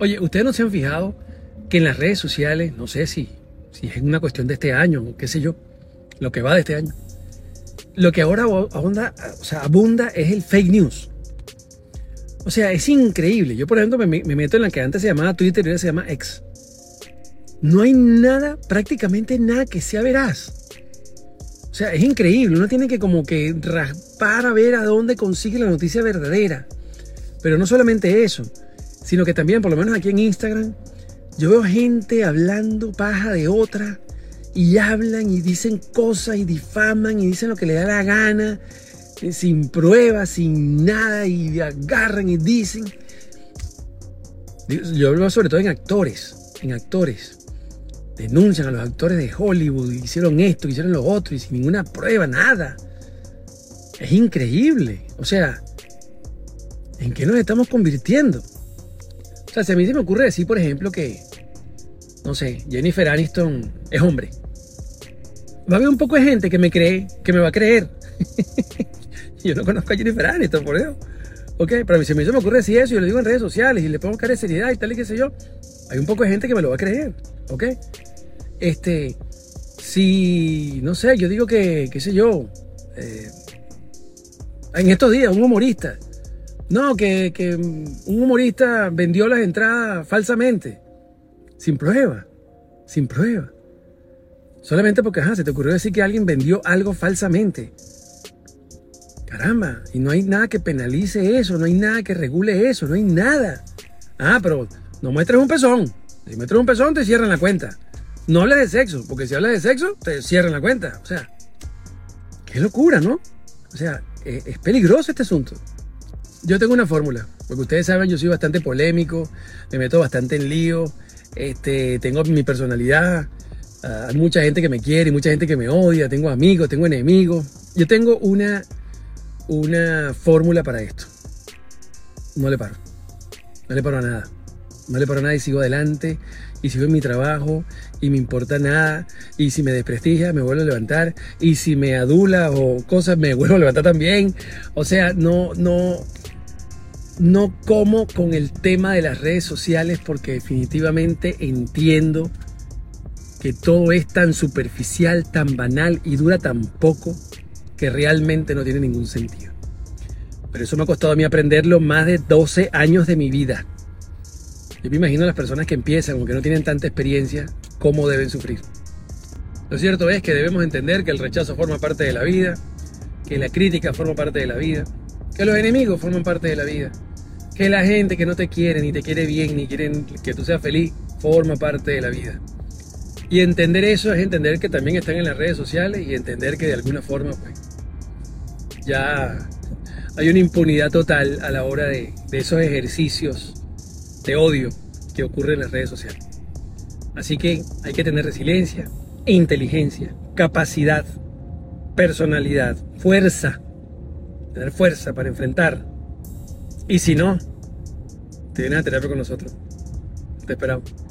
Oye, ¿ustedes no se han fijado que en las redes sociales, no sé si, si es una cuestión de este año, qué sé yo, lo que va de este año, lo que ahora abunda, o sea, abunda es el fake news. O sea, es increíble. Yo, por ejemplo, me, me meto en la que antes se llamaba Twitter y ahora se llama X. No hay nada, prácticamente nada que sea veraz. O sea, es increíble. Uno tiene que como que raspar a ver a dónde consigue la noticia verdadera. Pero no solamente eso, sino que también, por lo menos aquí en Instagram, yo veo gente hablando paja de otra y hablan y dicen cosas y difaman y dicen lo que le da la gana, eh, sin pruebas, sin nada, y agarran y dicen. Yo hablo sobre todo en actores, en actores. Denuncian a los actores de Hollywood, hicieron esto, hicieron lo otro, y sin ninguna prueba, nada. Es increíble. O sea, ¿en qué nos estamos convirtiendo? O sea, si a mí se me ocurre decir, por ejemplo, que, no sé, Jennifer Aniston es hombre. Va a haber un poco de gente que me cree, que me va a creer. yo no conozco a Jennifer Aniston, por eso. Ok, pero a mí se me, ocurre decir eso, yo lo digo en redes sociales y le pongo cara de seriedad y tal y qué sé yo. Hay un poco de gente que me lo va a creer. Ok. Este, si, no sé, yo digo que, qué sé yo, eh, en estos días, un humorista no, que, un humorista vendió las entradas falsamente. Sin prueba. Sin prueba. Solamente porque, ajá, se te ocurrió decir que alguien vendió algo falsamente. Caramba, y no hay nada que penalice eso, no hay nada que regule eso, no hay nada. Ah, pero no muestres un pezón. Si muestras un pezón, te cierran la cuenta. No hables de sexo, porque si hablas de sexo, te cierran la cuenta. O sea, qué locura, ¿no? O sea, es, es peligroso este asunto. Yo tengo una fórmula, porque ustedes saben, yo soy bastante polémico, me meto bastante en lío, este, tengo mi personalidad, ah, hay mucha gente que me quiere mucha gente que me odia, tengo amigos, tengo enemigos. Yo tengo una, una fórmula para esto. No le paro, no le paro a nada, no le paro a nada y sigo adelante y sigo en mi trabajo y me importa nada y si me desprestigia me vuelvo a levantar y si me adula o cosas me vuelvo a levantar también o sea no no no como con el tema de las redes sociales porque definitivamente entiendo que todo es tan superficial, tan banal y dura tan poco que realmente no tiene ningún sentido. Pero eso me ha costado a mí aprenderlo más de 12 años de mi vida. Yo me imagino a las personas que empiezan o que no tienen tanta experiencia, cómo deben sufrir. Lo cierto es que debemos entender que el rechazo forma parte de la vida, que la crítica forma parte de la vida, que los enemigos forman parte de la vida que la gente que no te quiere, ni te quiere bien, ni quieren que tú seas feliz, forma parte de la vida. Y entender eso es entender que también están en las redes sociales y entender que de alguna forma, pues, ya hay una impunidad total a la hora de, esos ejercicios de odio que ocurren en las redes sociales. Así que hay que tener resiliencia, inteligencia, capacidad, personalidad, fuerza, tener fuerza para enfrentar y si no, te vienes a terapia con nosotros. Te esperamos.